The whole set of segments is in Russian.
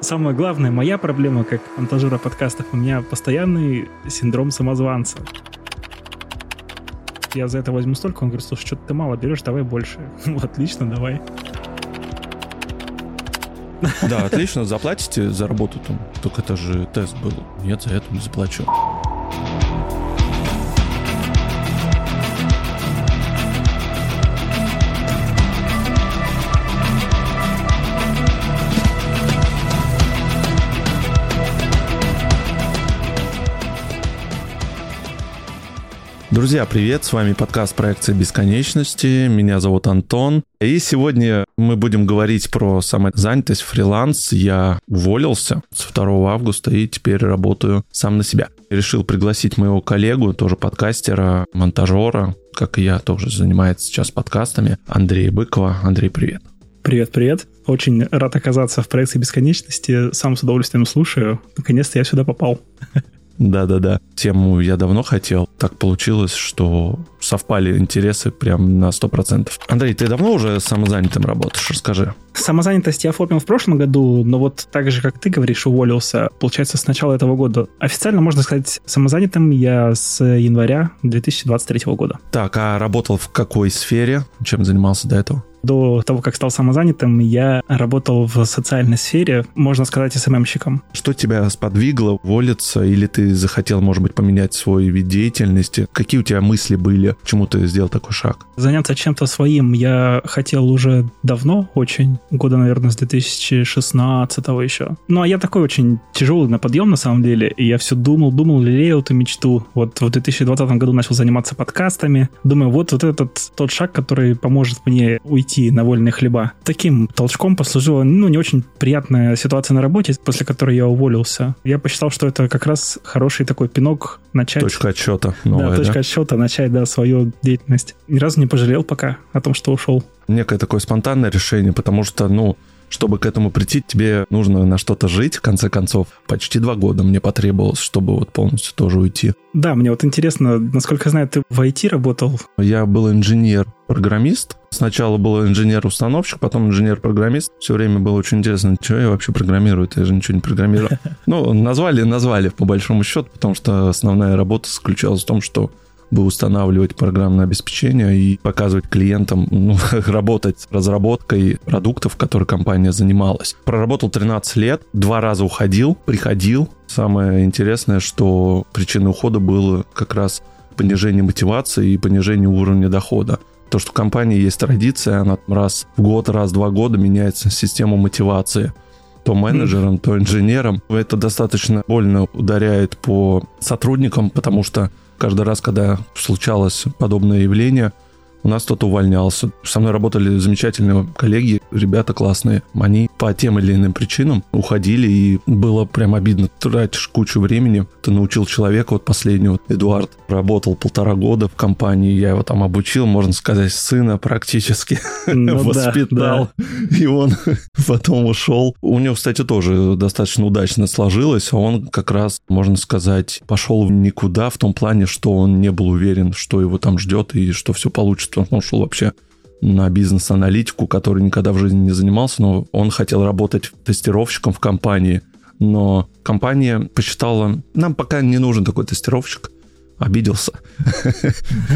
Самое главное, моя проблема как монтажера подкастов, у меня постоянный синдром самозванца. Я за это возьму столько, он говорит, слушай, что-то ты мало берешь, давай больше. Ну, отлично, давай. Да, отлично, заплатите за работу там. Только это же тест был. Нет, за это не заплачу. Друзья, привет! С вами подкаст проекции бесконечности. Меня зовут Антон. И сегодня мы будем говорить про самозанятость, фриланс. Я уволился с 2 августа и теперь работаю сам на себя. Решил пригласить моего коллегу, тоже подкастера, монтажера, как и я, тоже занимается сейчас подкастами, Андрея Быкова. Андрей, привет! Привет, привет. Очень рад оказаться в проекции бесконечности. Сам с удовольствием слушаю. Наконец-то я сюда попал. Да-да-да. Тему я давно хотел. Так получилось, что совпали интересы прям на 100%. Андрей, ты давно уже самозанятым работаешь? Расскажи. Самозанятость я оформил в прошлом году, но вот так же, как ты говоришь, уволился, получается, с начала этого года. Официально, можно сказать, самозанятым я с января 2023 года. Так, а работал в какой сфере? Чем занимался до этого? До того, как стал самозанятым, я работал в социальной сфере, можно сказать, СММщиком. Что тебя сподвигло уволиться, или ты захотел, может быть, поменять свой вид деятельности? Какие у тебя мысли были? Почему ты сделал такой шаг? Заняться чем-то своим я хотел уже давно, очень, года, наверное, с 2016 еще. Ну, а я такой очень тяжелый на подъем, на самом деле, и я все думал, думал, лелеял эту мечту. Вот в 2020 году начал заниматься подкастами. Думаю, вот, вот этот тот шаг, который поможет мне уйти на вольные хлеба. Таким толчком послужила, ну, не очень приятная ситуация на работе, после которой я уволился. Я посчитал, что это как раз хороший такой пинок начать... Точка отсчета новая, да? точка да? отсчета, начать, да, свою деятельность. Ни разу не пожалел пока о том, что ушел. Некое такое спонтанное решение, потому что, ну, чтобы к этому прийти, тебе нужно на что-то жить, в конце концов. Почти два года мне потребовалось, чтобы вот полностью тоже уйти. Да, мне вот интересно, насколько я знаю, ты в IT работал? Я был инженер-программист. Сначала был инженер-установщик, потом инженер-программист. Все время было очень интересно, что я вообще программирую, я же ничего не программирую. Ну, назвали, назвали по большому счету, потому что основная работа заключалась в том, что бы устанавливать программное обеспечение и показывать клиентам, ну, работать с разработкой продуктов, которые компания занималась. Проработал 13 лет, два раза уходил, приходил. Самое интересное, что причиной ухода было как раз понижение мотивации и понижение уровня дохода. То, что в компании есть традиция, она раз в год, раз в два года меняется система мотивации то менеджерам, то инженерам. Это достаточно больно ударяет по сотрудникам, потому что Каждый раз, когда случалось подобное явление, у нас кто-то увольнялся. Со мной работали замечательные коллеги, ребята классные. Они по тем или иным причинам уходили, и было прям обидно. Тратишь кучу времени, ты научил человека, вот последний вот Эдуард работал полтора года в компании, я его там обучил, можно сказать, сына практически ну, воспитал, да, да. и он потом ушел. У него, кстати, тоже достаточно удачно сложилось, он как раз, можно сказать, пошел в никуда в том плане, что он не был уверен, что его там ждет и что все получится он шел вообще на бизнес-аналитику, который никогда в жизни не занимался, но он хотел работать тестировщиком в компании. Но компания посчитала, нам пока не нужен такой тестировщик, обиделся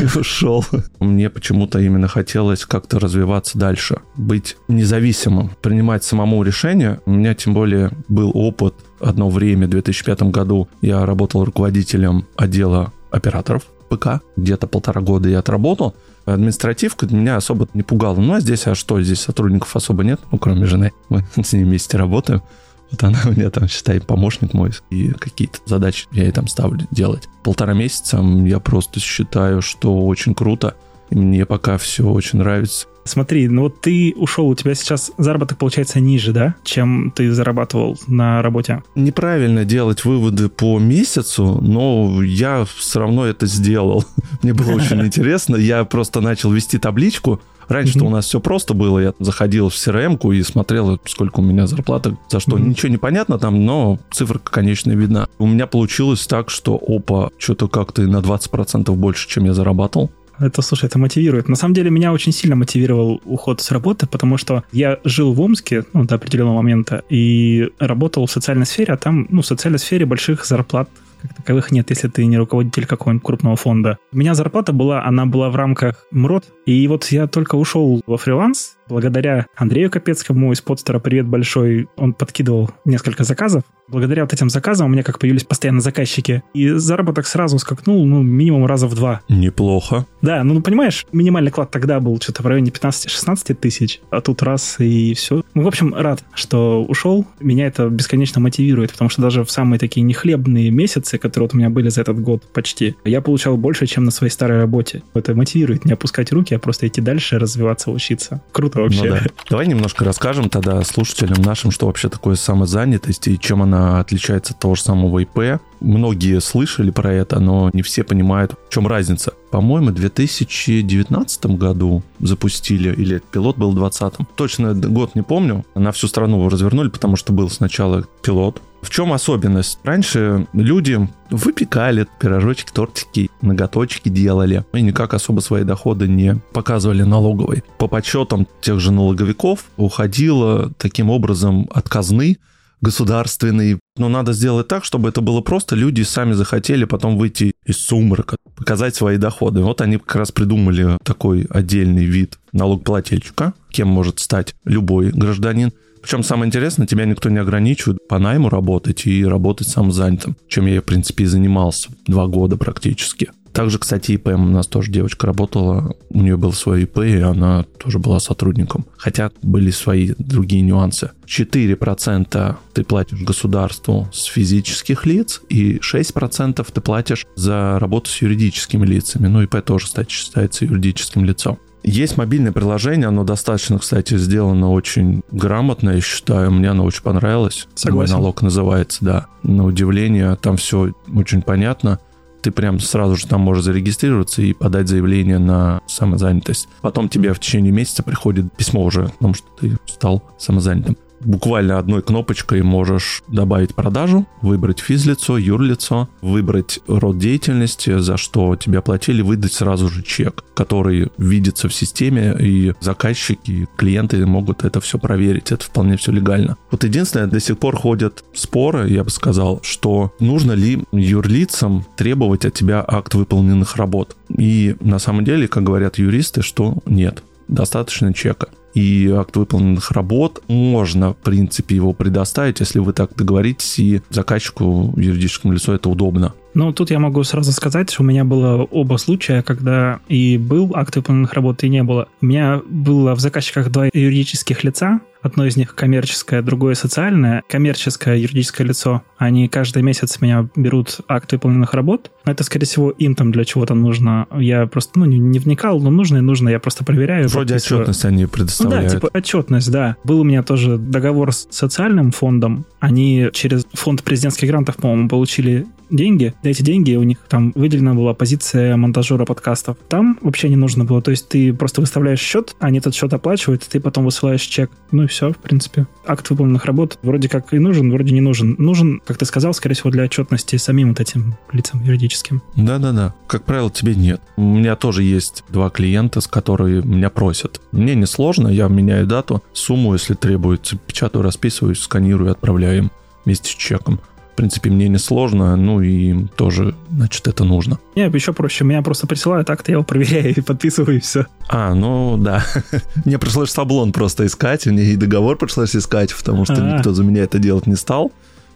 и ушел. Мне почему-то именно хотелось как-то развиваться дальше, быть независимым, принимать самому решения. У меня тем более был опыт одно время, в 2005 году я работал руководителем отдела операторов ПК. Где-то полтора года я отработал административка меня особо не пугала. Ну, а здесь, а что, здесь сотрудников особо нет, ну, кроме жены. Мы с ней вместе работаем. Вот она у меня там, считай, помощник мой, и какие-то задачи я ей там ставлю делать. Полтора месяца я просто считаю, что очень круто. Мне пока все очень нравится. Смотри, ну вот ты ушел, у тебя сейчас заработок получается ниже, да, чем ты зарабатывал на работе? Неправильно делать выводы по месяцу, но я все равно это сделал. Мне было очень интересно. Я просто начал вести табличку. Раньше-то у нас все просто было. Я заходил в crm и смотрел, сколько у меня зарплата, за что. Ничего не понятно там, но цифра конечная видна. У меня получилось так, что опа, что-то как-то на 20% больше, чем я зарабатывал это, слушай, это мотивирует. На самом деле, меня очень сильно мотивировал уход с работы, потому что я жил в Омске, ну, до определенного момента, и работал в социальной сфере, а там, ну, в социальной сфере больших зарплат как таковых нет, если ты не руководитель какого-нибудь крупного фонда. У меня зарплата была, она была в рамках МРОД, и вот я только ушел во фриланс, благодаря Андрею Капецкому из подстера «Привет большой», он подкидывал несколько заказов. Благодаря вот этим заказам у меня как появились постоянно заказчики. И заработок сразу скакнул, ну, минимум раза в два. Неплохо. Да, ну, ну понимаешь, минимальный клад тогда был что-то в районе 15-16 тысяч, а тут раз и все. Ну, в общем, рад, что ушел. Меня это бесконечно мотивирует, потому что даже в самые такие нехлебные месяцы, которые вот у меня были за этот год почти, я получал больше, чем на своей старой работе. Это мотивирует не опускать руки, а просто идти дальше, развиваться, учиться. Круто вообще. Ну, да. Давай немножко расскажем тогда слушателям нашим, что вообще такое самозанятость и чем она отличается от того же самого ИП. Многие слышали про это, но не все понимают, в чем разница. По-моему, в 2019 году запустили, или пилот был в 2020. Точно год не помню. На всю страну развернули, потому что был сначала пилот, в чем особенность? Раньше люди выпекали пирожочки, тортики, ноготочки делали и никак особо свои доходы не показывали налоговой. По подсчетам тех же налоговиков уходило таким образом от казны государственный. Но надо сделать так, чтобы это было просто. Люди сами захотели потом выйти из сумрака, показать свои доходы. Вот они как раз придумали такой отдельный вид налогоплательщика, кем может стать любой гражданин. Причем самое интересное, тебя никто не ограничивает по найму работать и работать самозанятым, чем я, в принципе, и занимался два года практически. Также, кстати, ИП у нас тоже девочка работала, у нее был свой ИП, и она тоже была сотрудником. Хотя были свои другие нюансы. 4% ты платишь государству с физических лиц, и 6% ты платишь за работу с юридическими лицами. Ну, ИП тоже, кстати, считается юридическим лицом. Есть мобильное приложение, оно достаточно, кстати, сделано очень грамотно, я считаю. Мне оно очень понравилось. Согласен. Мой налог называется, да. На удивление, там все очень понятно. Ты прям сразу же там можешь зарегистрироваться и подать заявление на самозанятость. Потом тебе в течение месяца приходит письмо уже о том, что ты стал самозанятым буквально одной кнопочкой можешь добавить продажу, выбрать физлицо, юрлицо, выбрать род деятельности, за что тебе оплатили, выдать сразу же чек, который видится в системе, и заказчики, клиенты могут это все проверить. Это вполне все легально. Вот единственное, до сих пор ходят споры, я бы сказал, что нужно ли юрлицам требовать от тебя акт выполненных работ. И на самом деле, как говорят юристы, что нет, достаточно чека и акт выполненных работ. Можно, в принципе, его предоставить, если вы так договоритесь, и заказчику, юридическому лицу это удобно. Ну, тут я могу сразу сказать, что у меня было оба случая, когда и был акт выполненных работ, и не было. У меня было в заказчиках два юридических лица, Одно из них коммерческое, другое социальное. Коммерческое юридическое лицо, они каждый месяц меня берут акт выполненных работ. Это, скорее всего, им там для чего-то нужно. Я просто, ну, не, вникал, но нужно и нужно. Я просто проверяю. Вроде отчетность они предоставляют. Ну, да, типа отчетность, да. Был у меня тоже договор с социальным фондом. Они через фонд президентских грантов, по-моему, получили деньги. За эти деньги у них там выделена была позиция монтажера подкастов. Там вообще не нужно было. То есть ты просто выставляешь счет, они этот счет оплачивают, ты потом высылаешь чек. Ну и все, в принципе. Акт выполненных работ вроде как и нужен, вроде не нужен. Нужен, как ты сказал, скорее всего, для отчетности самим вот этим лицам юридическим. Да-да-да. Как правило, тебе нет. У меня тоже есть два клиента, с которыми меня просят. Мне не сложно, я меняю дату, сумму, если требуется, печатаю, расписываюсь, сканирую, отправляю им вместе с чеком принципе, мне не сложно, ну и тоже, значит, это нужно. Не, еще проще. Меня просто присылают так-то, я его проверяю и подписываю, и все. А, ну да. мне пришлось шаблон просто искать, мне и договор пришлось искать, потому что А-а-а. никто за меня это делать не стал.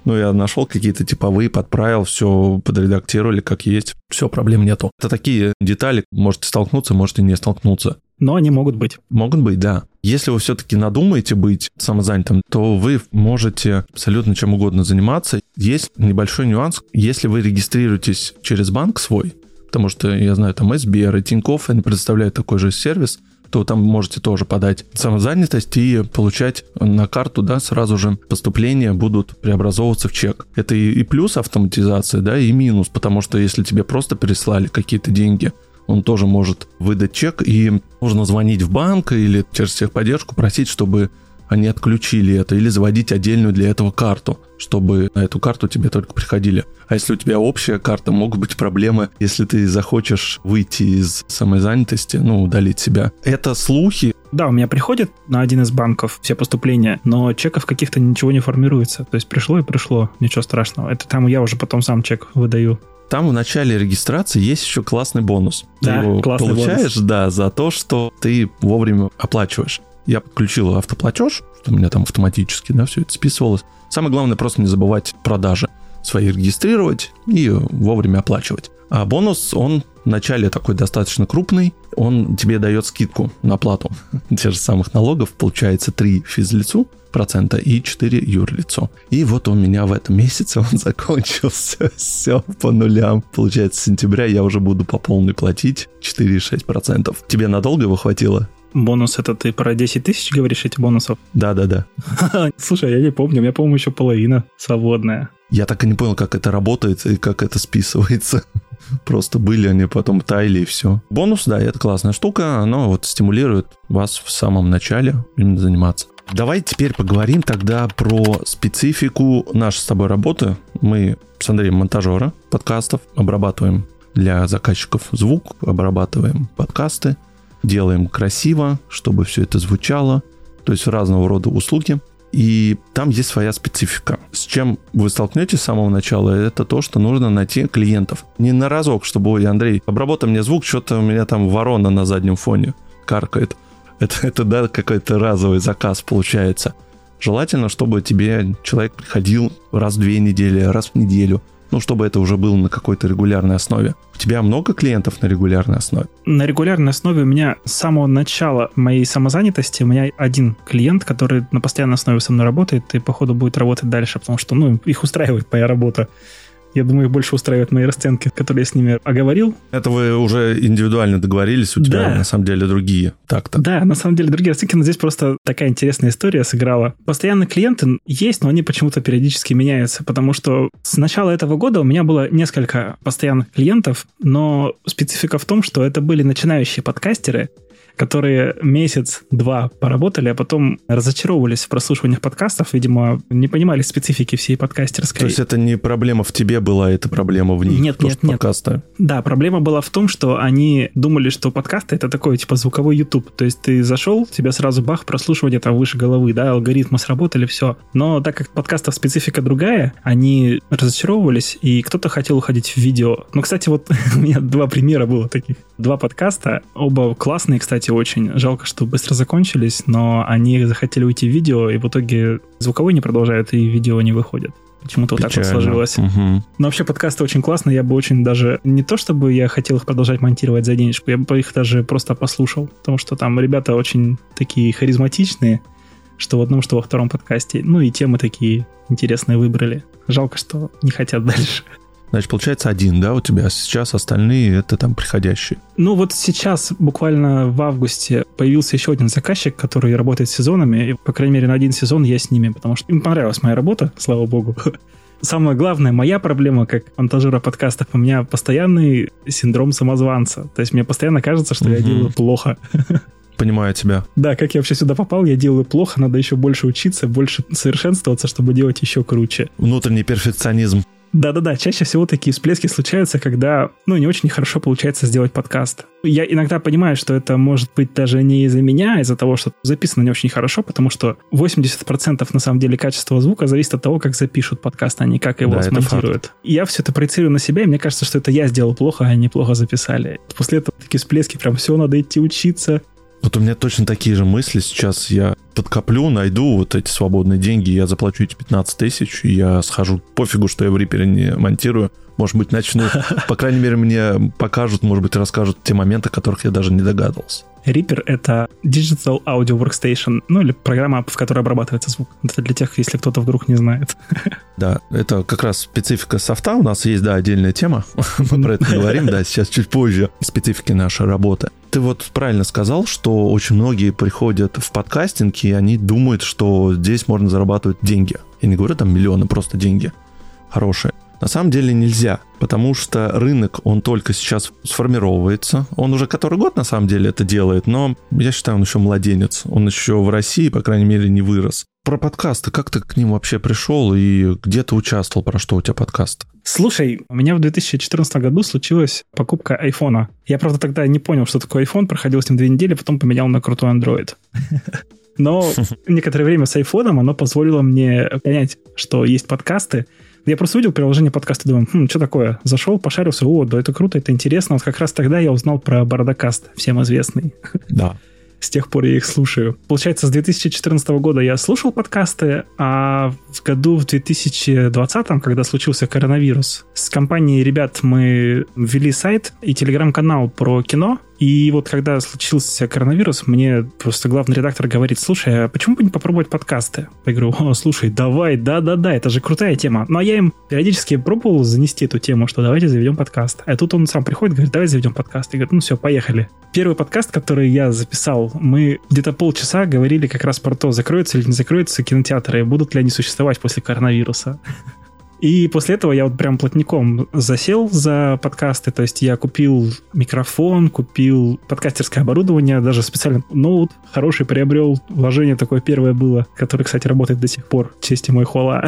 Ну, я нашел какие-то типовые, подправил, все подредактировали как есть. Все, проблем нету. Это такие детали, можете столкнуться, можете не столкнуться но они могут быть. Могут быть, да. Если вы все-таки надумаете быть самозанятым, то вы можете абсолютно чем угодно заниматься. Есть небольшой нюанс. Если вы регистрируетесь через банк свой, потому что, я знаю, там SBR и Тинькофф, они предоставляют такой же сервис, то там можете тоже подать самозанятость и получать на карту, да, сразу же поступления будут преобразовываться в чек. Это и, и плюс автоматизация, да, и минус, потому что если тебе просто переслали какие-то деньги, он тоже может выдать чек, и нужно звонить в банк или через техподдержку, просить, чтобы они отключили это, или заводить отдельную для этого карту, чтобы на эту карту тебе только приходили. А если у тебя общая карта, могут быть проблемы, если ты захочешь выйти из самозанятости, ну, удалить себя. Это слухи. Да, у меня приходят на один из банков все поступления, но чеков каких-то ничего не формируется. То есть пришло и пришло, ничего страшного. Это там я уже потом сам чек выдаю. Там в начале регистрации есть еще классный бонус. Да, ты его классный получаешь, бонус. да, за то, что ты вовремя оплачиваешь. Я подключил автоплатеж, что у меня там автоматически, да, все это списывалось. Самое главное просто не забывать продажи свои регистрировать и вовремя оплачивать. А бонус, он начале такой достаточно крупный, он тебе дает скидку на оплату тех же самых налогов, получается 3 физлицу процента и 4 юрлицо. И вот у меня в этом месяце он закончился. Все по нулям. Получается, с сентября я уже буду по полной платить 4,6%. Тебе надолго его хватило? Бонус это ты про 10 тысяч говоришь, эти бонусов? Да-да-да. Слушай, я не помню, у меня, по-моему, еще половина свободная. Я так и не понял, как это работает и как это списывается. Просто были они, потом таяли и все. Бонус, да, это классная штука. Оно вот стимулирует вас в самом начале именно заниматься. Давай теперь поговорим тогда про специфику нашей с тобой работы. Мы с Андреем монтажера подкастов обрабатываем для заказчиков звук, обрабатываем подкасты, делаем красиво, чтобы все это звучало, то есть разного рода услуги. И там есть своя специфика. С чем вы столкнетесь с самого начала, это то, что нужно найти клиентов. Не на разок, чтобы, ой, Андрей, обработай мне звук, что-то у меня там ворона на заднем фоне каркает. Это, это да, какой-то разовый заказ получается. Желательно, чтобы тебе человек приходил раз в две недели, раз в неделю – ну, чтобы это уже было на какой-то регулярной основе. У тебя много клиентов на регулярной основе? На регулярной основе у меня с самого начала моей самозанятости у меня один клиент, который на постоянной основе со мной работает и, походу, будет работать дальше, потому что, ну, их устраивает моя работа. Я думаю, их больше устраивают мои расценки, которые я с ними оговорил. Это вы уже индивидуально договорились, у тебя да. на самом деле другие так-то. Да, на самом деле другие расценки, но здесь просто такая интересная история сыграла. Постоянно клиенты есть, но они почему-то периодически меняются, потому что с начала этого года у меня было несколько постоянных клиентов, но специфика в том, что это были начинающие подкастеры, которые месяц-два поработали, а потом разочаровывались в прослушиваниях подкастов, видимо, не понимали специфики всей подкастерской. То есть это не проблема в тебе была, это проблема в них? Нет, нет, нет. Подкаста. Да, проблема была в том, что они думали, что подкасты это такой типа звуковой YouTube. То есть ты зашел, тебя сразу бах, прослушивание там выше головы, да, алгоритмы сработали, все. Но так как подкастов специфика другая, они разочаровывались, и кто-то хотел уходить в видео. Ну, кстати, вот у меня два примера было таких. Два подкаста, оба классные, кстати, очень жалко, что быстро закончились, но они захотели уйти в видео, и в итоге звуковой не продолжают, и видео не выходит. Почему-то вот так вот сложилось. Угу. Но вообще подкасты очень классные. Я бы очень даже... Не то, чтобы я хотел их продолжать монтировать за денежку, я бы их даже просто послушал. Потому что там ребята очень такие харизматичные, что в одном, что во втором подкасте. Ну и темы такие интересные выбрали. Жалко, что не хотят дальше. Значит, получается один, да, у тебя сейчас остальные это там приходящие. Ну вот сейчас, буквально в августе, появился еще один заказчик, который работает с сезонами, и, по крайней мере, на один сезон я с ними, потому что им понравилась моя работа, слава богу. Самое главное, моя проблема как монтажера подкастов, у меня постоянный синдром самозванца. То есть мне постоянно кажется, что угу. я делаю плохо. Понимаю тебя. Да, как я вообще сюда попал, я делаю плохо, надо еще больше учиться, больше совершенствоваться, чтобы делать еще круче. Внутренний перфекционизм. Да-да-да, чаще всего такие всплески случаются, когда, ну, не очень хорошо получается сделать подкаст. Я иногда понимаю, что это может быть даже не из-за меня, а из-за того, что записано не очень хорошо, потому что 80% на самом деле качества звука зависит от того, как запишут подкаст, а не как его да, смонтируют. Я все это проецирую на себя, и мне кажется, что это я сделал плохо, а они плохо записали. После этого такие всплески, прям все, надо идти учиться, вот у меня точно такие же мысли. Сейчас я подкоплю, найду вот эти свободные деньги, я заплачу эти 15 тысяч, и я схожу. Пофигу, что я в Reaper не монтирую. Может быть, начну, по крайней мере, мне покажут, может быть, расскажут те моменты, о которых я даже не догадывался. Reaper — это Digital Audio Workstation, ну или программа, в которой обрабатывается звук. Это для тех, если кто-то вдруг не знает. Да, это как раз специфика софта. У нас есть, да, отдельная тема. Мы про это говорим, да, сейчас чуть позже. Специфики нашей работы. Ты вот правильно сказал, что очень многие приходят в подкастинг, и они думают, что здесь можно зарабатывать деньги. Я не говорю там миллионы, просто деньги хорошие. На самом деле нельзя, потому что рынок, он только сейчас сформировывается. Он уже который год, на самом деле, это делает, но я считаю, он еще младенец. Он еще в России, по крайней мере, не вырос. Про подкасты, как ты к ним вообще пришел и где ты участвовал, про что у тебя подкаст? Слушай, у меня в 2014 году случилась покупка айфона. Я, правда, тогда не понял, что такое iPhone, проходил с ним две недели, потом поменял на крутой Android. Но некоторое время с айфоном оно позволило мне понять, что есть подкасты. Я просто увидел приложение подкаста, думаю, хм, что такое? Зашел, пошарился, о, да это круто, это интересно. Вот как раз тогда я узнал про Бородокаст, всем известный. Да. С тех пор я их слушаю. Получается, с 2014 года я слушал подкасты, а в году в 2020, когда случился коронавирус, с компанией ребят мы ввели сайт и телеграм-канал про кино, и вот когда случился коронавирус, мне просто главный редактор говорит, слушай, а почему бы не попробовать подкасты? Я говорю, о, слушай, давай, да-да-да, это же крутая тема. Ну, а я им периодически пробовал занести эту тему, что давайте заведем подкаст. А тут он сам приходит, говорит, давай заведем подкаст. Я говорю, ну все, поехали. Первый подкаст, который я записал, мы где-то полчаса говорили как раз про то, закроются или не закроются кинотеатры, будут ли они существовать после коронавируса. И после этого я вот прям плотником засел за подкасты, то есть я купил микрофон, купил подкастерское оборудование, даже специально ноут хороший приобрел, вложение такое первое было, которое, кстати, работает до сих пор, честь мой хвала.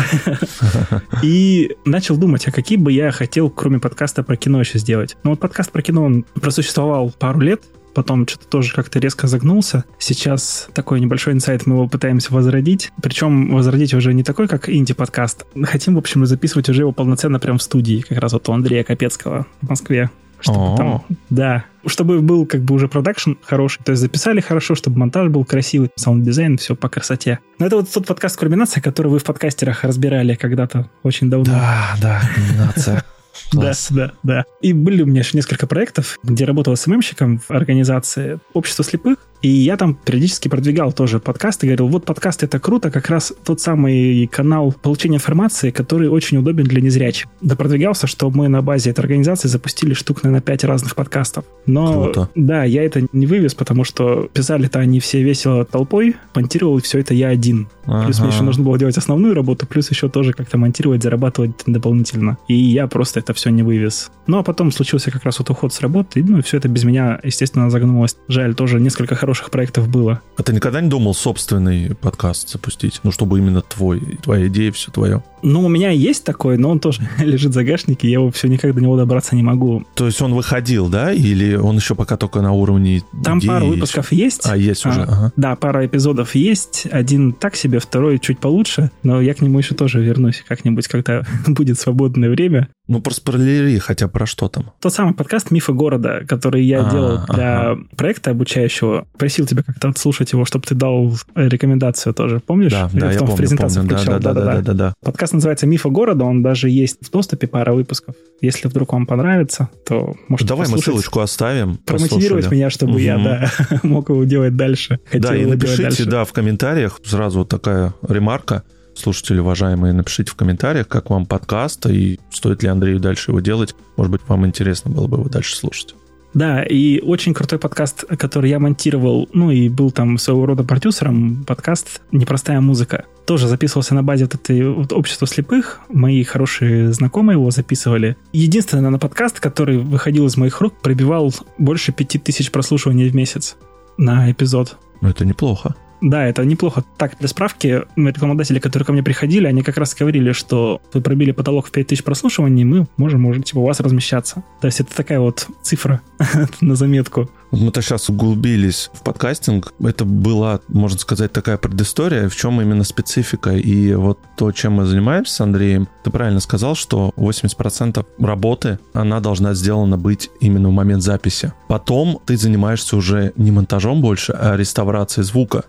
И начал думать, а какие бы я хотел, кроме подкаста про кино еще сделать. Ну вот подкаст про кино, он просуществовал пару лет, потом что-то тоже как-то резко загнулся. Сейчас такой небольшой инсайт, мы его пытаемся возродить. Причем возродить уже не такой, как инди-подкаст. Хотим, в общем, записывать уже его полноценно прямо в студии, как раз вот у Андрея Капецкого в Москве. Чтобы там, да, чтобы был как бы уже продакшн хороший, то есть записали хорошо, чтобы монтаж был красивый, саунд-дизайн, все по красоте. Но это вот тот подкаст «Кульминация», который вы в подкастерах разбирали когда-то очень давно. Да, да, «Кульминация». Класс. Да, да, да. И были у меня еще несколько проектов, где работал СММщиком в организации Общества слепых. И я там периодически продвигал тоже подкасты, говорил, вот подкаст это круто, как раз тот самый канал получения информации, который очень удобен для незрячих. Да продвигался, что мы на базе этой организации запустили штук, на пять разных подкастов. Но, Круто. да, я это не вывез, потому что писали-то они все весело толпой, монтировал все это я один. Плюс мне Ага. еще нужно было делать основную работу, плюс еще тоже как-то монтировать, зарабатывать дополнительно. И я просто это все не вывез. Ну, а потом случился как раз вот уход с работы, ну, и все это без меня, естественно, загнулось. Жаль, тоже несколько хороших проектов было. А ты никогда не думал собственный подкаст запустить? Ну, чтобы именно твой, твоя идея, все твое. Ну, у меня есть такой, но он тоже лежит в загашнике, я его все никак до него добраться не могу. То есть он выходил, да? Или он еще пока только на уровне Там идеи пару есть? выпусков есть. А, есть уже, А, ага. Да, пара эпизодов есть. Один так себе, второй чуть получше. Но я к нему еще тоже вернусь как-нибудь, когда будет свободное время. Ну, проспойлери хотя про что там. Тот самый подкаст «Мифы города», который я А, делал для ага. проекта обучающего. Просил тебя как-то отслушать его, чтобы ты дал э, рекомендацию тоже. Помнишь? Да, Я да, я потом в помню, презентацию помню. Да, включал. да, да, да, да, да. Подкаст называется «Мифы города», он даже есть в доступе, пара выпусков. Если вдруг вам понравится, то можете Давай мы ссылочку оставим. Промотивировать послушали. меня, чтобы я, Мгм. да, мог его делать дальше. Хотел Да, и напишите, дальше. да, в комментариях сразу вот такая ремарка. Слушатели, уважаемые, напишите в комментариях, как вам подкаст и стоит ли Андрею дальше его делать. Может быть, вам интересно было бы его дальше слушать. Да, и очень крутой подкаст, который я монтировал, ну и был там своего рода продюсером, подкаст «Непростая музыка». Тоже записывался на базе вот этой вот общества слепых. Мои хорошие знакомые его записывали. Единственный, наверное, подкаст, который выходил из моих рук, пробивал больше пяти тысяч прослушиваний в месяц на эпизод. Ну, это неплохо. Да, это неплохо. Так, для справки, рекламодатели, которые ко мне приходили, они как раз говорили, что вы пробили потолок в 5000 прослушиваний, мы можем, может, типа, у вас размещаться. То есть это такая вот цифра на заметку. Мы-то сейчас углубились в подкастинг. Это была, можно сказать, такая предыстория, в чем именно специфика. И вот то, чем мы занимаемся с Андреем, ты правильно сказал, что 80% работы, она должна сделана быть именно в момент записи. Потом ты занимаешься уже не монтажом больше, а реставрацией звука.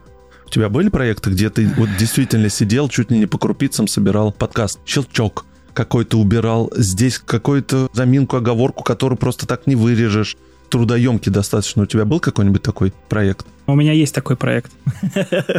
У тебя были проекты, где ты вот действительно сидел, чуть ли не по крупицам собирал подкаст? Щелчок какой-то убирал, здесь какую-то заминку, оговорку, которую просто так не вырежешь трудоемкий достаточно. У тебя был какой-нибудь такой проект? У меня есть такой проект.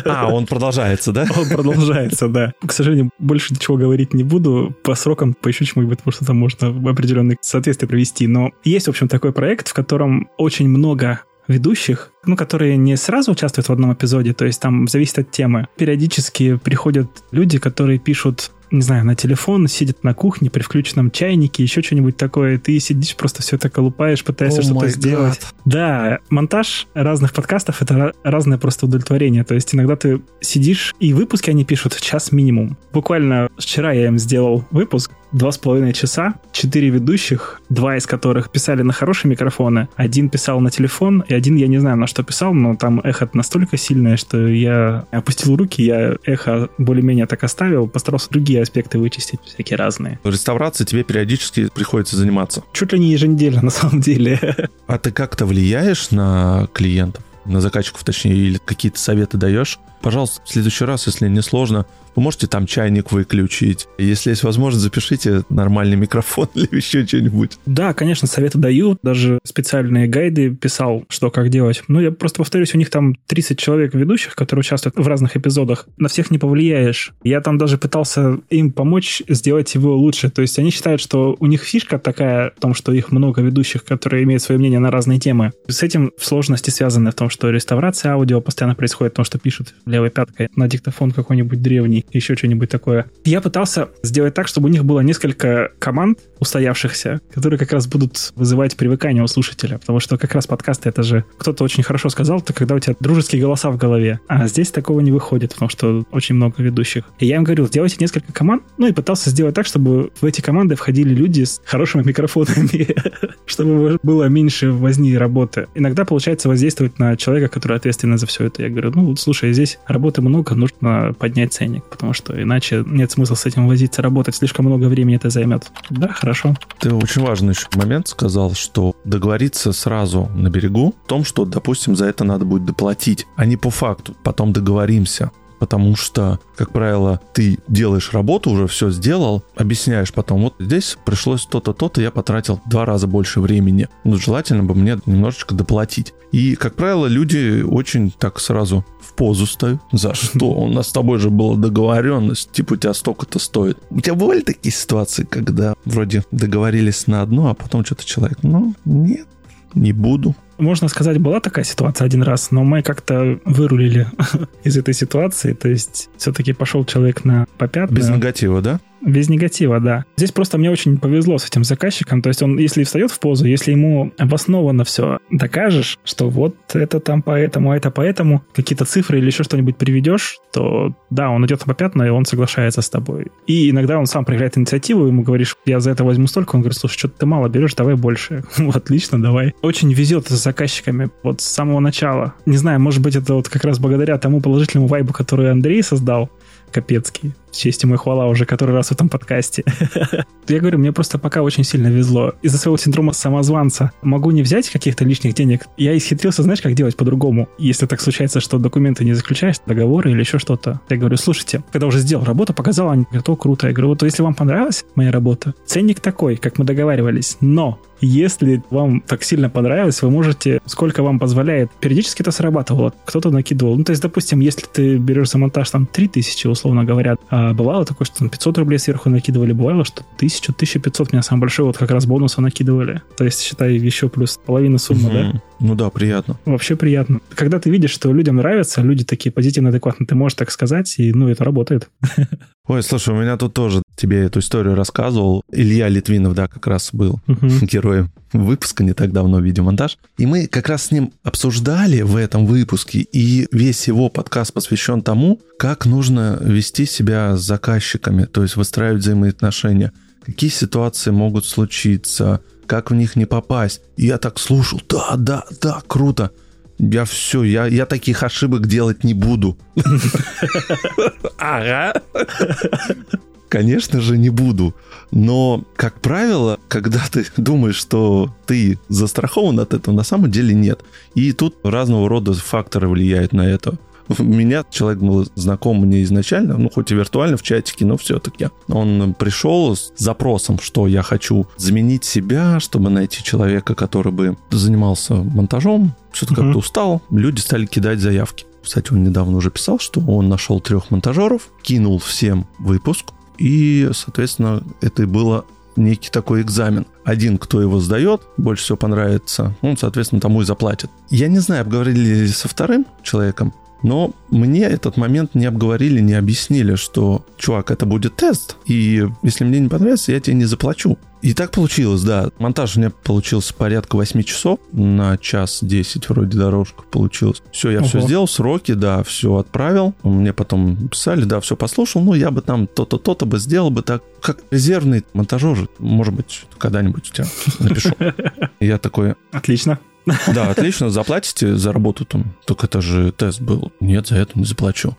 А, он продолжается, да? Он продолжается, да. К сожалению, больше ничего говорить не буду. По срокам поищу чему-нибудь, потому что там можно определенные соответствия провести. Но есть, в общем, такой проект, в котором очень много ведущих ну, которые не сразу участвуют в одном эпизоде, то есть там зависит от темы. Периодически приходят люди, которые пишут не знаю, на телефон, сидит на кухне при включенном чайнике, еще что-нибудь такое, ты сидишь, просто все это колупаешь, пытаешься oh что-то сделать. Да, монтаж разных подкастов — это разное просто удовлетворение. То есть иногда ты сидишь, и выпуски они пишут час минимум. Буквально вчера я им сделал выпуск, два с половиной часа, четыре ведущих, два из которых писали на хорошие микрофоны, один писал на телефон, и один, я не знаю, на что писал, но там эхо настолько сильное, что я опустил руки, я эхо более-менее так оставил, постарался другие аспекты вычистить, всякие разные. Реставрацией тебе периодически приходится заниматься? Чуть ли не еженедельно, на самом деле. А ты как-то влияешь на клиентов? на заказчиков, точнее, или какие-то советы даешь, пожалуйста, в следующий раз, если не сложно, вы можете там чайник выключить. Если есть возможность, запишите нормальный микрофон или еще что-нибудь. Да, конечно, советы даю. Даже специальные гайды писал, что как делать. Ну, я просто повторюсь, у них там 30 человек ведущих, которые участвуют в разных эпизодах. На всех не повлияешь. Я там даже пытался им помочь сделать его лучше. То есть они считают, что у них фишка такая в том, что их много ведущих, которые имеют свое мнение на разные темы. С этим сложности связаны в том, что реставрация аудио постоянно происходит, потому что пишут левой пяткой на диктофон какой-нибудь древний еще что-нибудь такое. Я пытался сделать так, чтобы у них было несколько команд устоявшихся, которые как раз будут вызывать привыкание у слушателя, потому что как раз подкасты это же кто-то очень хорошо сказал, это когда у тебя дружеские голоса в голове, а здесь такого не выходит, потому что очень много ведущих. И я им говорил, сделайте несколько команд, ну и пытался сделать так, чтобы в эти команды входили люди с хорошими микрофонами, чтобы было меньше возни работы. Иногда получается воздействовать на человека, который ответственен за все это. Я говорю, ну, слушай, здесь работы много, нужно поднять ценник, потому что иначе нет смысла с этим возиться, работать. Слишком много времени это займет. Да, хорошо. Ты очень важный еще момент сказал, что договориться сразу на берегу в том, что, допустим, за это надо будет доплатить, а не по факту. Потом договоримся потому что, как правило, ты делаешь работу, уже все сделал, объясняешь потом, вот здесь пришлось то-то, то-то, я потратил два раза больше времени. Ну, желательно бы мне немножечко доплатить. И, как правило, люди очень так сразу в позу ставят. За что? У нас с тобой же была договоренность, типа у тебя столько-то стоит. У тебя бывали такие ситуации, когда вроде договорились на одно, а потом что-то человек, ну, нет, не буду можно сказать, была такая ситуация один раз, но мы как-то вырулили из этой ситуации. То есть все-таки пошел человек на попятную. Без негатива, да? Без негатива, да. Здесь просто мне очень повезло с этим заказчиком. То есть он, если встает в позу, если ему обоснованно все докажешь, что вот это там поэтому, а это поэтому, какие-то цифры или еще что-нибудь приведешь, то да, он идет по пятна, и он соглашается с тобой. И иногда он сам проявляет инициативу, ему говоришь, я за это возьму столько, он говорит, слушай, что-то ты мало берешь, давай больше. отлично, давай. Очень везет с заказчиками вот с самого начала. Не знаю, может быть, это вот как раз благодаря тому положительному вайбу, который Андрей создал, Капецкий. Честь ему и хвала уже который раз в этом подкасте. Я говорю, мне просто пока очень сильно везло. Из-за своего синдрома самозванца могу не взять каких-то лишних денег. Я исхитрился, знаешь, как делать по-другому. Если так случается, что документы не заключаешь, договоры или еще что-то. Я говорю, слушайте, когда уже сделал работу, показал, они говорят, о, круто. Я говорю, вот если вам понравилась моя работа, ценник такой, как мы договаривались, но если вам так сильно понравилось, вы можете, сколько вам позволяет, периодически это срабатывало, кто-то накидывал. Ну, то есть, допустим, если ты берешь за монтаж там 3000, условно говоря, а бывало такое, что там 500 рублей сверху накидывали, бывало, что 1000, 1500 меня самое большое вот как раз бонуса накидывали. То есть, считай, еще плюс половина суммы, угу. да? Ну да, приятно. Вообще приятно. Когда ты видишь, что людям нравится, люди такие позитивно адекватные, ты можешь так сказать, и, ну, это работает. Ой, слушай, у меня тут тоже тебе эту историю рассказывал. Илья Литвинов, да, как раз был uh-huh. героем выпуска не так давно видеомонтаж. И мы как раз с ним обсуждали в этом выпуске, и весь его подкаст посвящен тому, как нужно вести себя с заказчиками, то есть выстраивать взаимоотношения. Какие ситуации могут случиться, как в них не попасть. И я так слушал, да, да, да, круто. Я все, я, я таких ошибок делать не буду. Ага. Конечно же, не буду. Но, как правило, когда ты думаешь, что ты застрахован от этого, на самом деле нет. И тут разного рода факторы влияют на это. Меня человек был знаком мне изначально, ну, хоть и виртуально в чатике, но все-таки. Он пришел с запросом, что я хочу заменить себя, чтобы найти человека, который бы занимался монтажом, что-то uh-huh. как-то устал. Люди стали кидать заявки. Кстати, он недавно уже писал, что он нашел трех монтажеров, кинул всем выпуск, и, соответственно, это и было некий такой экзамен. Один, кто его сдает, больше всего понравится, он, соответственно, тому и заплатит. Я не знаю, обговорили ли со вторым человеком, но мне этот момент не обговорили, не объяснили, что, чувак, это будет тест, и если мне не понравится, я тебе не заплачу. И так получилось, да. Монтаж у меня получился порядка 8 часов, на час 10 вроде дорожка получилось. Все, я Ого. все сделал, сроки, да, все отправил. Мне потом писали, да, все послушал, ну, я бы там то-то, то-то бы сделал бы так, как резервный монтажер, может быть, когда-нибудь у тебя напишу. Я такой... Отлично. Да, отлично, заплатите за работу там. Только это же тест был. Нет, за это не заплачу.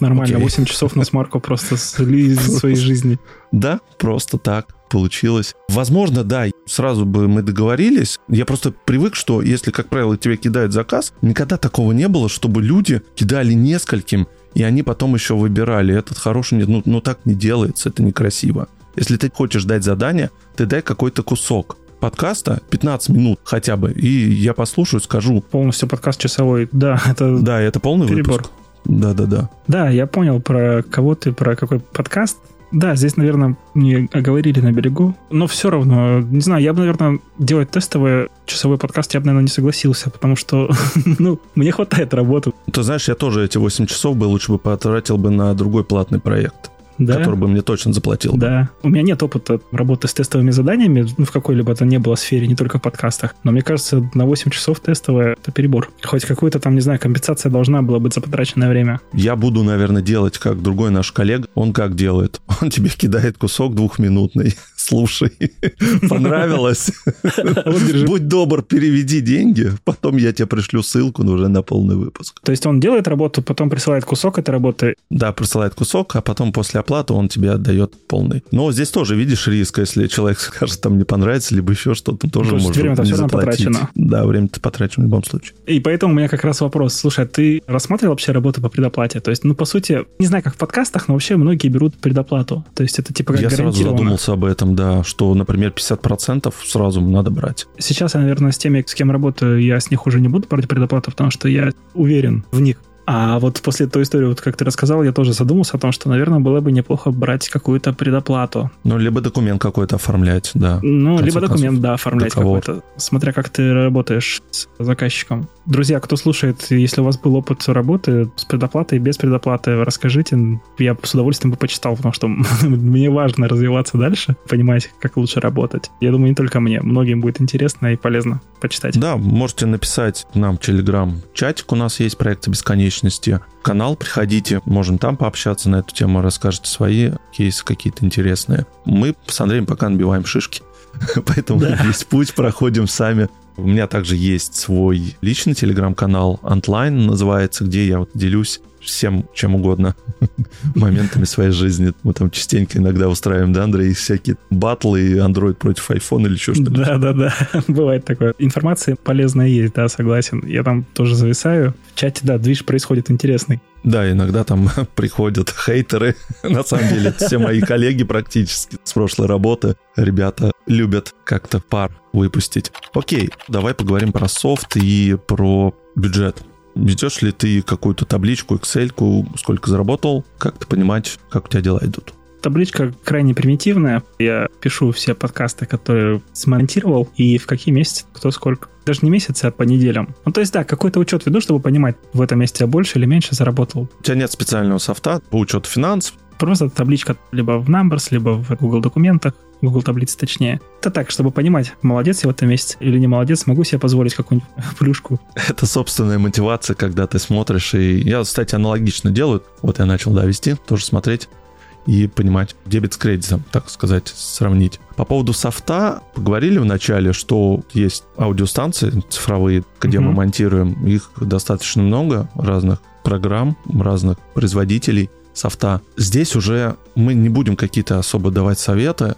Нормально, Окей. 8 часов на смарку просто слили из своей жизни. Да, просто так получилось. Возможно, да, сразу бы мы договорились. Я просто привык, что если, как правило, тебе кидают заказ, никогда такого не было, чтобы люди кидали нескольким, и они потом еще выбирали, этот хороший, нет, ну, ну так не делается, это некрасиво. Если ты хочешь дать задание, ты дай какой-то кусок подкаста 15 минут хотя бы, и я послушаю, скажу. Полностью подкаст часовой, да, это Да, это полный перебор. выпуск. Да, да, да. Да, я понял про кого ты, про какой подкаст. Да, здесь, наверное, не оговорили на берегу, но все равно, не знаю, я бы, наверное, делать тестовый часовой подкаст я бы, наверное, не согласился, потому что, ну, мне хватает работы. Ты знаешь, я тоже эти 8 часов бы лучше бы потратил бы на другой платный проект да? который бы мне точно заплатил. Да. У меня нет опыта работы с тестовыми заданиями ну, в какой-либо то не было сфере, не только в подкастах. Но мне кажется, на 8 часов тестовое — это перебор. Хоть какую-то там, не знаю, компенсация должна была быть за потраченное время. Я буду, наверное, делать, как другой наш коллега. Он как делает? Он тебе кидает кусок двухминутный. Слушай, понравилось? Будь добр, переведи деньги, потом я тебе пришлю ссылку уже на полный выпуск. То есть он делает работу, потом присылает кусок этой работы? Да, присылает кусок, а потом после оплаты он тебе отдает полный. Но здесь тоже видишь риск, если человек скажет, там не понравится, либо еще что-то, тоже может время-то все равно потрачено. Да, время-то потрачено в любом случае. И поэтому у меня как раз вопрос. Слушай, а ты рассматривал вообще работу по предоплате? То есть, ну, по сути, не знаю, как в подкастах, но вообще многие берут предоплату. То есть это типа как Я сразу задумался об этом, да, что, например, 50% сразу надо брать. Сейчас я, наверное, с теми, с кем работаю, я с них уже не буду брать предоплату, потому что я уверен в них. А вот после той истории, вот как ты рассказал, я тоже задумался о том, что, наверное, было бы неплохо брать какую-то предоплату. Ну, либо документ какой-то оформлять, да. Ну, либо документ, да, оформлять какой-то. Смотря как ты работаешь с заказчиком. Друзья, кто слушает, если у вас был опыт работы с предоплатой и без предоплаты, расскажите. Я с удовольствием бы почитал, потому что мне важно развиваться дальше, понимать, как лучше работать. Я думаю, не только мне. Многим будет интересно и полезно почитать. Да, можете написать нам в Телеграм-чатик. У нас есть проект бесконечный личности. Канал приходите, можем там пообщаться на эту тему, расскажете свои кейсы какие-то интересные. Мы с Андреем пока набиваем шишки, поэтому да. весь путь проходим сами. У меня также есть свой личный телеграм-канал Antline называется, где я вот делюсь всем чем угодно моментами своей жизни. Мы там частенько иногда устраиваем, да, Андрей, всякие батлы, и Android против iPhone или еще что-то. Да-да-да, бывает такое. Информация полезная есть, да, согласен. Я там тоже зависаю. В чате, да, движ происходит интересный. Да, иногда там приходят хейтеры. На самом деле, все мои коллеги практически с прошлой работы. Ребята любят как-то пар выпустить. Окей, давай поговорим про софт и про бюджет. Ведешь ли ты какую-то табличку, Excel, сколько заработал, как-то понимать, как у тебя дела идут? Табличка крайне примитивная. Я пишу все подкасты, которые смонтировал, и в какие месяцы кто сколько. Даже не месяцы, а по неделям. Ну, то есть, да, какой-то учет веду, чтобы понимать, в этом месяце я больше или меньше заработал. У тебя нет специального софта по учету финансов? Просто табличка либо в Numbers, либо в Google документах. Google таблицы точнее. Это так, чтобы понимать, молодец я в этом месяце или не молодец, могу себе позволить какую-нибудь плюшку. Это собственная мотивация, когда ты смотришь, и я, кстати, аналогично делаю. Вот я начал, да, вести, тоже смотреть и понимать дебет с кредитом, так сказать, сравнить. По поводу софта поговорили в начале, что есть аудиостанции цифровые, где mm-hmm. мы монтируем. Их достаточно много разных программ, разных производителей софта. Здесь уже мы не будем какие-то особо давать советы.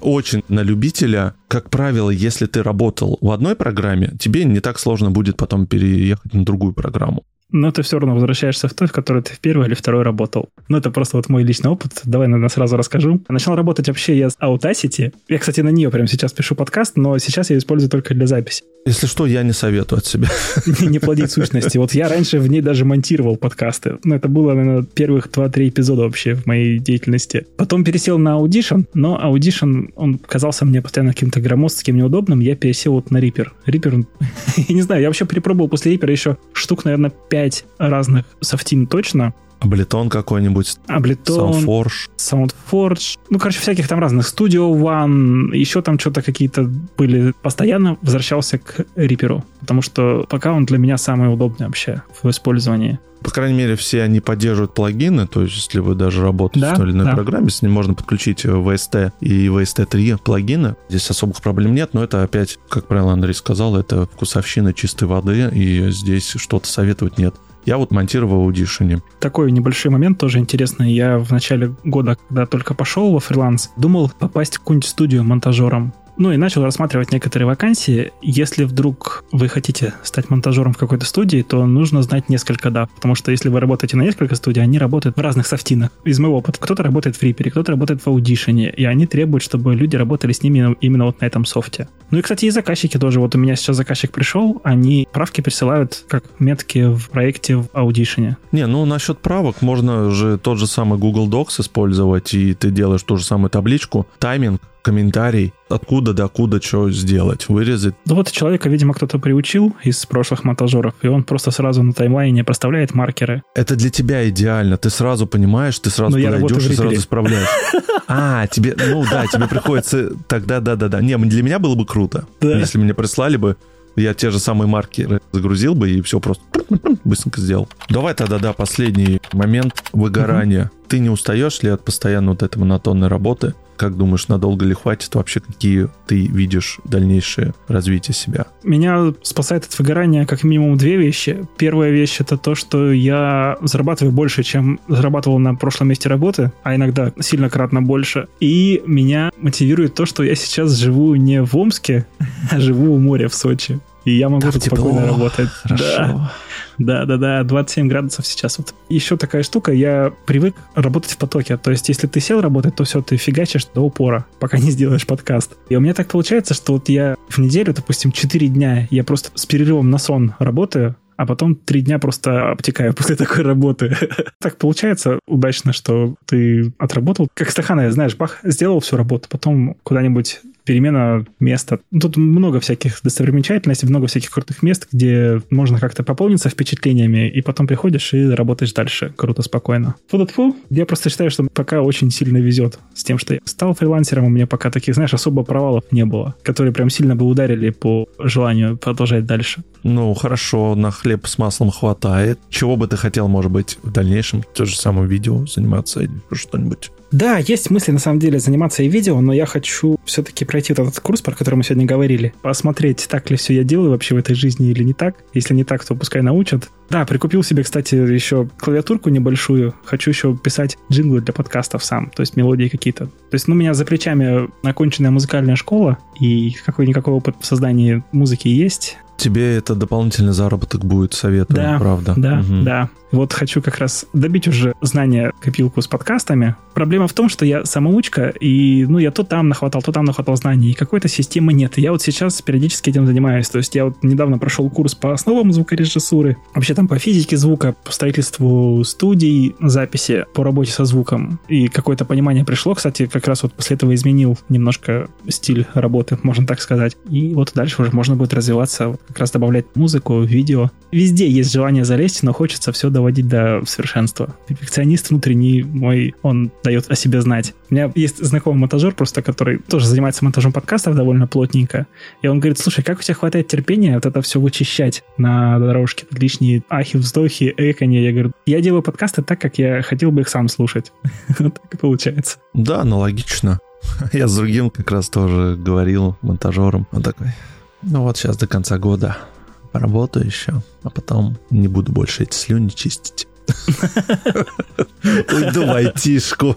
Очень на любителя. Как правило, если ты работал в одной программе, тебе не так сложно будет потом переехать на другую программу. Но ты все равно возвращаешься в той, в которой ты в первый или второй работал. Ну, это просто вот мой личный опыт. Давай, наверное, сразу расскажу. Начал работать вообще я с Audacity. Я, кстати, на нее прямо сейчас пишу подкаст, но сейчас я использую только для записи. Если что, я не советую от себя. Не плодить сущности. Вот я раньше в ней даже монтировал подкасты. Ну, это было, наверное, первых 2-3 эпизода вообще в моей деятельности. Потом пересел на Audition, но Audition, он казался мне постоянно каким-то громоздким, неудобным. Я пересел вот на Reaper. Reaper, я не знаю, я вообще перепробовал после Reaper еще штук, наверное, 5 разных софтин точно. Аблетон какой-нибудь. Аблетон. Soundforge. Soundforge. Ну, короче, всяких там разных. Studio One, еще там что-то какие-то были. Постоянно возвращался к Reaper, потому что пока он для меня самый удобный вообще в использовании. По крайней мере, все они поддерживают плагины, то есть если вы даже работаете Да, в той или иной да. программе, с ним можно подключить VST и VST3 плагины. Здесь особых проблем нет, но это опять, как правило, Андрей сказал, это вкусовщина чистой воды, и здесь что-то советовать нет. Я вот монтировал Audition. Такой небольшой момент тоже интересный. Я в начале года, когда только пошел во фриланс, думал попасть в какую-нибудь студию монтажером. Ну и начал рассматривать некоторые вакансии. Если вдруг вы хотите стать монтажером в какой-то студии, то нужно знать несколько дав. Потому что если вы работаете на несколько студий, они работают в разных софтинах. Из моего опыта, кто-то работает в Reaper, кто-то работает в Audition, и они требуют, чтобы люди работали с ними именно вот на этом софте. Ну и, кстати, и заказчики тоже. Вот у меня сейчас заказчик пришел, они правки присылают как метки в проекте в Audition. Не, ну насчет правок можно же тот же самый Google Docs использовать, и ты делаешь ту же самую табличку, тайминг, комментарий, откуда до куда что сделать, вырезать. Ну вот человека, видимо, кто-то приучил из прошлых монтажеров, и он просто сразу на таймлайне проставляет маркеры. Это для тебя идеально, ты сразу понимаешь, ты сразу Но идешь в и сразу Reaper. исправляешь. А, тебе, ну да, тебе приходится, тогда да-да-да. Не, для меня было бы круто, если мне прислали бы, я те же самые маркеры загрузил бы и все просто быстренько сделал. Давай тогда, да, последний момент выгорания. Ты не устаешь ли от постоянно вот этой монотонной работы? Как думаешь, надолго ли хватит? Вообще, какие ты видишь дальнейшее развитие себя? Меня спасает от выгорания как минимум две вещи. Первая вещь это то, что я зарабатываю больше, чем зарабатывал на прошлом месте работы, а иногда сильно кратно больше. И меня мотивирует то, что я сейчас живу не в Омске, а живу у моря в Сочи. И я могу Там тут тепло. спокойно работать. Хорошо. Да, да, да, 27 градусов сейчас. Вот. Еще такая штука, я привык работать в потоке. То есть, если ты сел работать, то все, ты фигачишь до упора, пока не сделаешь подкаст. И у меня так получается, что вот я в неделю, допустим, 4 дня, я просто с перерывом на сон работаю, а потом три дня просто обтекаю после такой работы. так получается удачно, что ты отработал. Как Стахановец, знаешь, бах, сделал всю работу, потом куда-нибудь перемена места. Тут много всяких достопримечательностей, много всяких крутых мест, где можно как-то пополниться впечатлениями, и потом приходишь и работаешь дальше. Круто, спокойно. фу фу Я просто считаю, что пока очень сильно везет с тем, что я стал фрилансером, у меня пока таких, знаешь, особо провалов не было, которые прям сильно бы ударили по желанию продолжать дальше. Ну, хорошо, на хлеб с маслом хватает. Чего бы ты хотел, может быть, в дальнейшем? То же самое видео заниматься или что-нибудь? Да, есть мысли на самом деле заниматься и видео, но я хочу все-таки пройти вот этот курс, про который мы сегодня говорили, посмотреть, так ли все я делаю вообще в этой жизни или не так. Если не так, то пускай научат. Да, прикупил себе, кстати, еще клавиатурку небольшую. Хочу еще писать джинглы для подкастов сам, то есть мелодии какие-то. То есть, ну, у меня за плечами оконченная музыкальная школа, и какой-никакой опыт в создании музыки есть. Тебе это дополнительный заработок будет, советую, Да, правда. Да, Мгм. да. Вот хочу как раз добить уже знания копилку с подкастами. Проблема в том, что я самоучка, и ну я то там нахватал, то там нахватал знаний, и какой-то системы нет. И я вот сейчас периодически этим занимаюсь. То есть я вот недавно прошел курс по основам звукорежиссуры, вообще там по физике звука, по строительству студий, записи, по работе со звуком. И какое-то понимание пришло. Кстати, как раз вот после этого изменил немножко стиль работы, можно так сказать. И вот дальше уже можно будет развиваться, вот как раз добавлять музыку, видео. Везде есть желание залезть, но хочется все доводить до совершенства. Перфекционист внутренний мой, он дает о себе знать. У меня есть знакомый монтажер просто, который тоже занимается монтажом подкастов довольно плотненько. И он говорит, слушай, как у тебя хватает терпения вот это все вычищать на дорожке? Лишние ахи, вздохи, эканье. Я говорю, я делаю подкасты так, как я хотел бы их сам слушать. Так и получается. Да, аналогично. Я с другим как раз тоже говорил, монтажером. Он такой, ну вот сейчас до конца года поработаю еще, а потом не буду больше эти слюни чистить. Уйду в айтишку.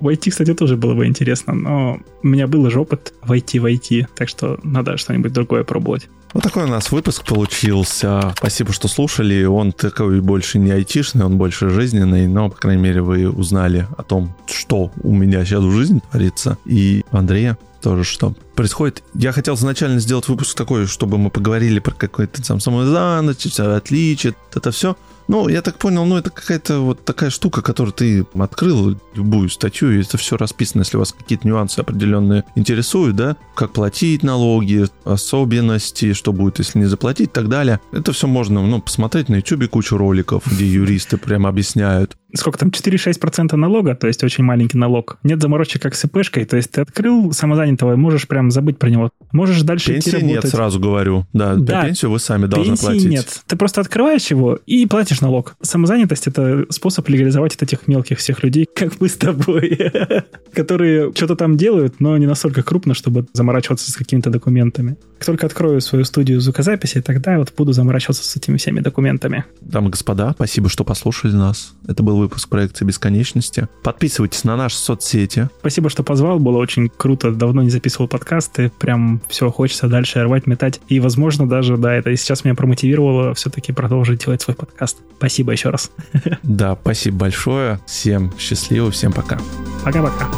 В IT, кстати, тоже было бы интересно, но у меня был же опыт в IT в IT, так что надо что-нибудь другое пробовать. Вот такой у нас выпуск получился. Спасибо, что слушали. Он такой больше не айтишный, он больше жизненный, но, по крайней мере, вы узнали о том, что у меня сейчас в жизни творится. И Андрея тоже, что происходит. Я хотел изначально сделать выпуск такой, чтобы мы поговорили про какой-то там самозанятость, все отличие, это все. Ну, я так понял, ну, это какая-то вот такая штука, которую ты открыл, любую статью, и это все расписано, если вас какие-то нюансы определенные интересуют, да, как платить налоги, особенности, что будет, если не заплатить и так далее. Это все можно, ну, посмотреть на YouTube кучу роликов, где юристы прямо объясняют. Сколько там, 4-6% налога, то есть очень маленький налог. Нет заморочек как с ИПшкой, то есть ты открыл самозанятого и можешь прям забыть про него. Можешь дальше Пенсии идти работать. нет, сразу говорю. Да, Да. пенсию вы сами должны Пенсии платить. нет. Ты просто открываешь его и платишь налог. Самозанятость — это способ легализовать от этих мелких всех людей, как мы с тобой, которые что-то там делают, но не настолько крупно, чтобы заморачиваться с какими-то документами. Как только открою свою студию звукозаписи, тогда вот буду заморачиваться с этими всеми документами. Дамы и господа, спасибо, что послушали нас. Это был выпуск проекции бесконечности. Подписывайтесь на наши соцсети. Спасибо, что позвал, было очень круто. Давно не записывал подкасты, прям все хочется дальше рвать, метать. И, возможно, даже, да, это сейчас меня промотивировало все-таки продолжить делать свой подкаст. Спасибо еще раз. Да, спасибо большое. Всем счастливо, всем пока. Пока-пока.